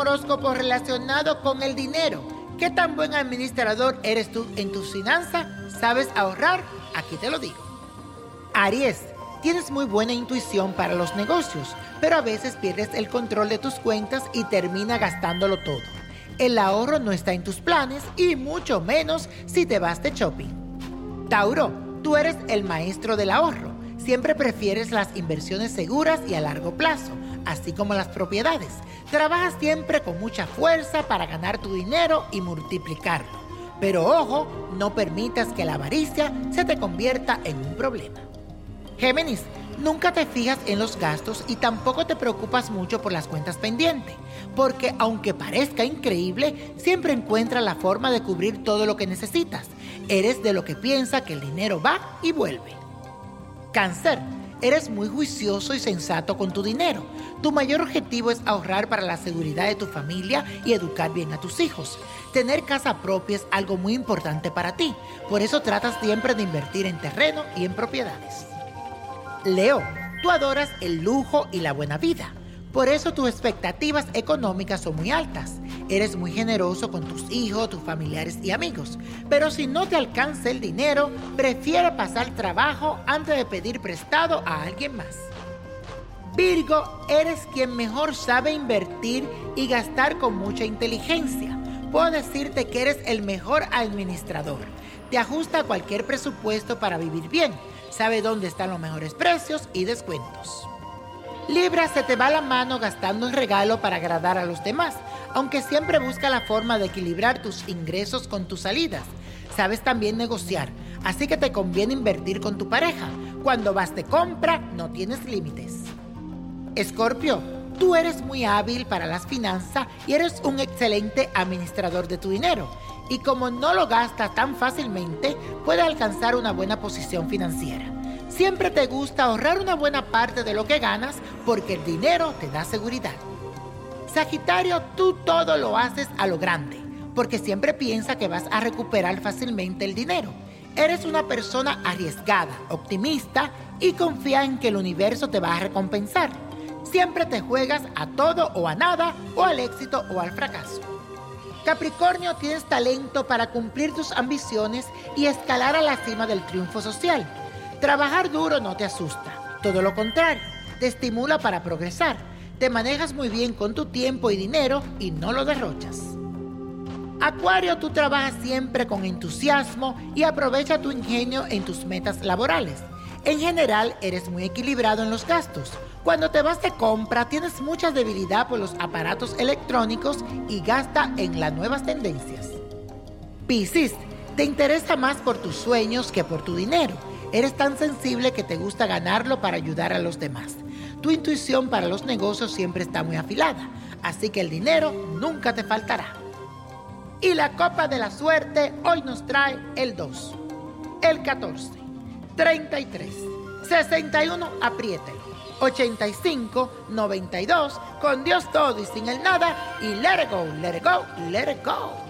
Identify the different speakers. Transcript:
Speaker 1: horóscopo relacionado con el dinero. ¿Qué tan buen administrador eres tú en tus finanzas? ¿Sabes ahorrar? Aquí te lo digo. Aries, tienes muy buena intuición para los negocios, pero a veces pierdes el control de tus cuentas y termina gastándolo todo. El ahorro no está en tus planes y mucho menos si te vas de shopping. Tauro, tú eres el maestro del ahorro. Siempre prefieres las inversiones seguras y a largo plazo, así como las propiedades. Trabajas siempre con mucha fuerza para ganar tu dinero y multiplicarlo. Pero ojo, no permitas que la avaricia se te convierta en un problema. Géminis, nunca te fijas en los gastos y tampoco te preocupas mucho por las cuentas pendientes, porque aunque parezca increíble, siempre encuentras la forma de cubrir todo lo que necesitas. Eres de lo que piensa que el dinero va y vuelve. Cáncer, eres muy juicioso y sensato con tu dinero. Tu mayor objetivo es ahorrar para la seguridad de tu familia y educar bien a tus hijos. Tener casa propia es algo muy importante para ti, por eso tratas siempre de invertir en terreno y en propiedades. Leo, tú adoras el lujo y la buena vida. Por eso tus expectativas económicas son muy altas. Eres muy generoso con tus hijos, tus familiares y amigos. Pero si no te alcanza el dinero, prefiere pasar trabajo antes de pedir prestado a alguien más. Virgo, eres quien mejor sabe invertir y gastar con mucha inteligencia. Puedo decirte que eres el mejor administrador. Te ajusta a cualquier presupuesto para vivir bien. Sabe dónde están los mejores precios y descuentos. Libra se te va la mano gastando en regalo para agradar a los demás, aunque siempre busca la forma de equilibrar tus ingresos con tus salidas. Sabes también negociar, así que te conviene invertir con tu pareja. Cuando vas de compra, no tienes límites. Escorpio, tú eres muy hábil para las finanzas y eres un excelente administrador de tu dinero. Y como no lo gastas tan fácilmente, puedes alcanzar una buena posición financiera. Siempre te gusta ahorrar una buena parte de lo que ganas porque el dinero te da seguridad. Sagitario, tú todo lo haces a lo grande porque siempre piensas que vas a recuperar fácilmente el dinero. Eres una persona arriesgada, optimista y confía en que el universo te va a recompensar. Siempre te juegas a todo o a nada, o al éxito o al fracaso. Capricornio, tienes talento para cumplir tus ambiciones y escalar a la cima del triunfo social. Trabajar duro no te asusta, todo lo contrario, te estimula para progresar. Te manejas muy bien con tu tiempo y dinero y no lo derrochas. Acuario, tú trabajas siempre con entusiasmo y aprovecha tu ingenio en tus metas laborales. En general, eres muy equilibrado en los gastos. Cuando te vas de compra, tienes mucha debilidad por los aparatos electrónicos y gasta en las nuevas tendencias. Piscis, te interesa más por tus sueños que por tu dinero. Eres tan sensible que te gusta ganarlo para ayudar a los demás. Tu intuición para los negocios siempre está muy afilada, así que el dinero nunca te faltará. Y la copa de la suerte hoy nos trae el 2, el 14, 33, 61, apriételo. 85 92 con Dios todo y sin el nada y let it go, let it go, let it go.